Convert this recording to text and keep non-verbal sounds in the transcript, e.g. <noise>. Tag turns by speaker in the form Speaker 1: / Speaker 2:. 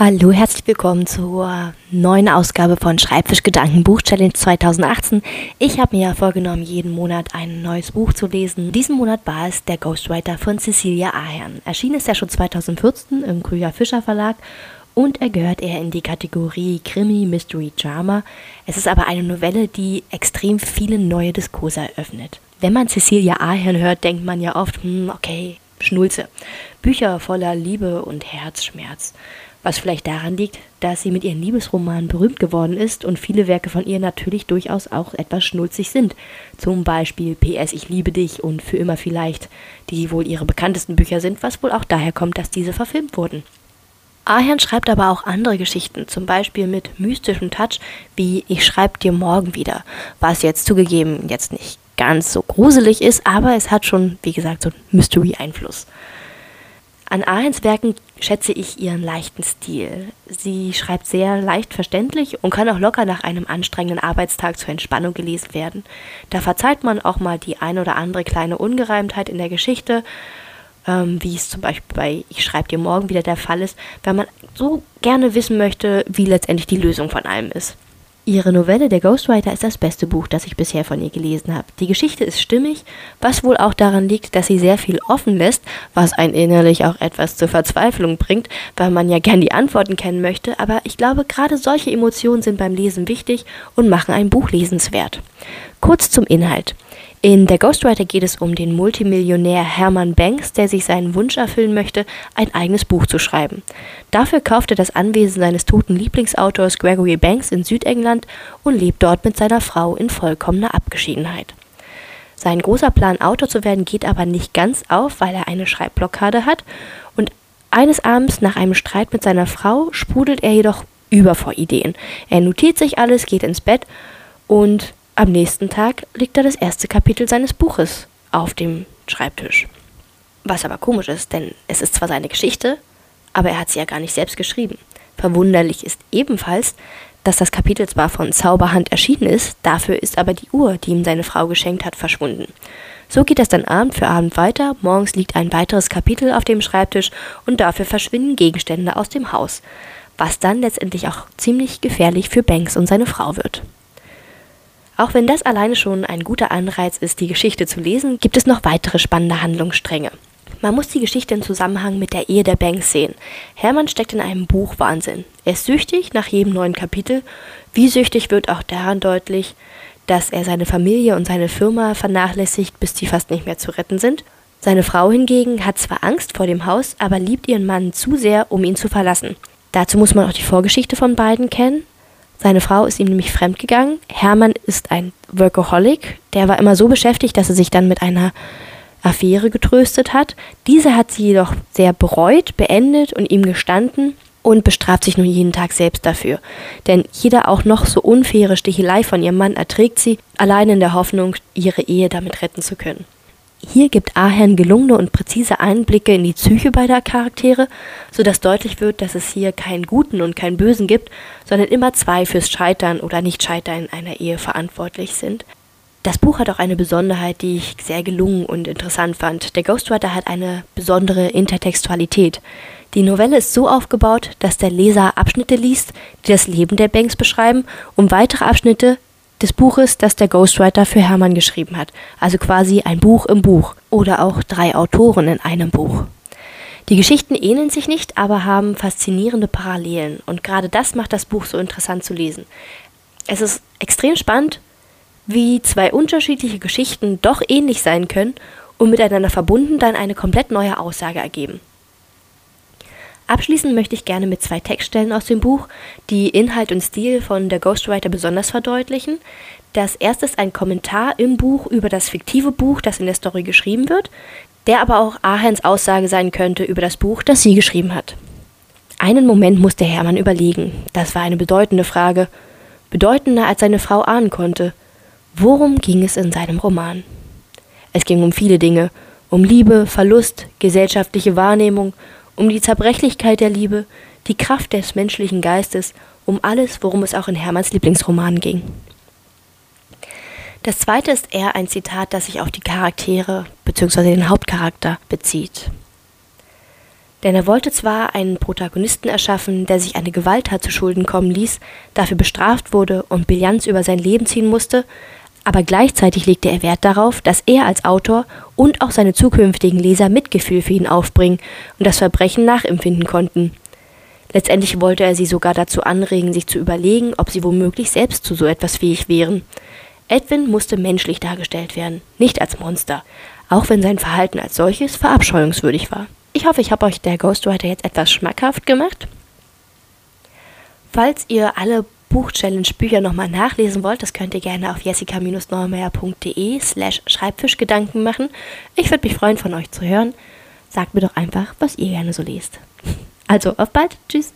Speaker 1: Hallo, herzlich willkommen zur neuen Ausgabe von Schreibfischgedanken Buch Challenge 2018. Ich habe mir ja vorgenommen, jeden Monat ein neues Buch zu lesen. Diesen Monat war es Der Ghostwriter von Cecilia Ahern. Erschienen ist er schon 2014 im Krüger Fischer Verlag und er gehört eher in die Kategorie Krimi, Mystery, Drama. Es ist aber eine Novelle, die extrem viele neue Diskurse eröffnet. Wenn man Cecilia Ahern hört, denkt man ja oft, hm, okay, Schnulze. Bücher voller Liebe und Herzschmerz was vielleicht daran liegt, dass sie mit ihren Liebesromanen berühmt geworden ist und viele Werke von ihr natürlich durchaus auch etwas schnulzig sind. Zum Beispiel PS Ich liebe dich und Für immer vielleicht, die wohl ihre bekanntesten Bücher sind, was wohl auch daher kommt, dass diese verfilmt wurden. Ahern schreibt aber auch andere Geschichten, zum Beispiel mit mystischem Touch wie Ich schreib dir morgen wieder, was jetzt zugegeben jetzt nicht ganz so gruselig ist, aber es hat schon, wie gesagt, so einen Mystery-Einfluss. An Ahens Werken schätze ich ihren leichten Stil. Sie schreibt sehr leicht verständlich und kann auch locker nach einem anstrengenden Arbeitstag zur Entspannung gelesen werden. Da verzeiht man auch mal die ein oder andere kleine Ungereimtheit in der Geschichte, ähm, wie es zum Beispiel bei Ich schreibe dir morgen wieder der Fall ist, wenn man so gerne wissen möchte, wie letztendlich die Lösung von allem ist. Ihre Novelle Der Ghostwriter ist das beste Buch, das ich bisher von ihr gelesen habe. Die Geschichte ist stimmig, was wohl auch daran liegt, dass sie sehr viel offen lässt, was einen innerlich auch etwas zur Verzweiflung bringt, weil man ja gern die Antworten kennen möchte, aber ich glaube, gerade solche Emotionen sind beim Lesen wichtig und machen ein Buch lesenswert. Kurz zum Inhalt. In Der Ghostwriter geht es um den Multimillionär Hermann Banks, der sich seinen Wunsch erfüllen möchte, ein eigenes Buch zu schreiben. Dafür kauft er das Anwesen seines toten Lieblingsautors Gregory Banks in Südengland und lebt dort mit seiner Frau in vollkommener Abgeschiedenheit. Sein großer Plan, Autor zu werden, geht aber nicht ganz auf, weil er eine Schreibblockade hat und eines Abends nach einem Streit mit seiner Frau sprudelt er jedoch über vor Ideen. Er notiert sich alles, geht ins Bett und am nächsten Tag liegt da das erste Kapitel seines Buches auf dem Schreibtisch. Was aber komisch ist, denn es ist zwar seine Geschichte, aber er hat sie ja gar nicht selbst geschrieben. Verwunderlich ist ebenfalls, dass das Kapitel zwar von Zauberhand erschienen ist, dafür ist aber die Uhr, die ihm seine Frau geschenkt hat, verschwunden. So geht es dann Abend für Abend weiter, morgens liegt ein weiteres Kapitel auf dem Schreibtisch und dafür verschwinden Gegenstände aus dem Haus, was dann letztendlich auch ziemlich gefährlich für Banks und seine Frau wird. Auch wenn das alleine schon ein guter Anreiz ist, die Geschichte zu lesen, gibt es noch weitere spannende Handlungsstränge. Man muss die Geschichte im Zusammenhang mit der Ehe der Banks sehen. Hermann steckt in einem Buchwahnsinn. Er ist süchtig nach jedem neuen Kapitel. Wie süchtig wird auch daran deutlich, dass er seine Familie und seine Firma vernachlässigt, bis die fast nicht mehr zu retten sind. Seine Frau hingegen hat zwar Angst vor dem Haus, aber liebt ihren Mann zu sehr, um ihn zu verlassen. Dazu muss man auch die Vorgeschichte von beiden kennen. Seine Frau ist ihm nämlich fremdgegangen. Hermann ist ein Workaholic. Der war immer so beschäftigt, dass er sich dann mit einer Affäre getröstet hat. Diese hat sie jedoch sehr bereut, beendet und ihm gestanden und bestraft sich nun jeden Tag selbst dafür. Denn jede auch noch so unfaire Stichelei von ihrem Mann erträgt sie, allein in der Hoffnung, ihre Ehe damit retten zu können. Hier gibt Ahern gelungene und präzise Einblicke in die Psyche beider Charaktere, sodass deutlich wird, dass es hier keinen Guten und keinen Bösen gibt, sondern immer zwei fürs Scheitern oder Nicht-Scheitern einer Ehe verantwortlich sind. Das Buch hat auch eine Besonderheit, die ich sehr gelungen und interessant fand. Der Ghostwriter hat eine besondere Intertextualität. Die Novelle ist so aufgebaut, dass der Leser Abschnitte liest, die das Leben der Banks beschreiben, und weitere Abschnitte, des Buches, das der Ghostwriter für Hermann geschrieben hat. Also quasi ein Buch im Buch oder auch drei Autoren in einem Buch. Die Geschichten ähneln sich nicht, aber haben faszinierende Parallelen und gerade das macht das Buch so interessant zu lesen. Es ist extrem spannend, wie zwei unterschiedliche Geschichten doch ähnlich sein können und miteinander verbunden dann eine komplett neue Aussage ergeben. Abschließend möchte ich gerne mit zwei Textstellen aus dem Buch, die Inhalt und Stil von der Ghostwriter besonders verdeutlichen. Das erste ist ein Kommentar im Buch über das fiktive Buch, das in der Story geschrieben wird, der aber auch Ahens Aussage sein könnte über das Buch, das sie geschrieben hat. Einen Moment musste Hermann überlegen. Das war eine bedeutende Frage, bedeutender als seine Frau ahnen konnte. Worum ging es in seinem Roman? Es ging um viele Dinge, um Liebe, Verlust, gesellschaftliche Wahrnehmung um die Zerbrechlichkeit der Liebe, die Kraft des menschlichen Geistes, um alles, worum es auch in Hermanns Lieblingsroman ging. Das zweite ist eher ein Zitat, das sich auf die Charaktere bzw. den Hauptcharakter bezieht. Denn er wollte zwar einen Protagonisten erschaffen, der sich eine Gewalttat zu Schulden kommen ließ, dafür bestraft wurde und Bilanz über sein Leben ziehen musste, aber gleichzeitig legte er Wert darauf, dass er als Autor und auch seine zukünftigen Leser Mitgefühl für ihn aufbringen und das Verbrechen nachempfinden konnten. Letztendlich wollte er sie sogar dazu anregen, sich zu überlegen, ob sie womöglich selbst zu so etwas fähig wären. Edwin musste menschlich dargestellt werden, nicht als Monster, auch wenn sein Verhalten als solches verabscheuungswürdig war. Ich hoffe, ich habe euch der Ghostwriter jetzt etwas schmackhaft gemacht. Falls ihr alle Buchchallenge-Bücher nochmal nachlesen wollt, das könnt ihr gerne auf jessica-neumeier.de slash Schreibfischgedanken machen. Ich würde mich freuen, von euch zu hören. Sagt mir doch einfach, was ihr gerne so lest. <laughs> Also, auf bald. Tschüss.